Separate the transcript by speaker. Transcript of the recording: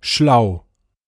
Speaker 1: schlau.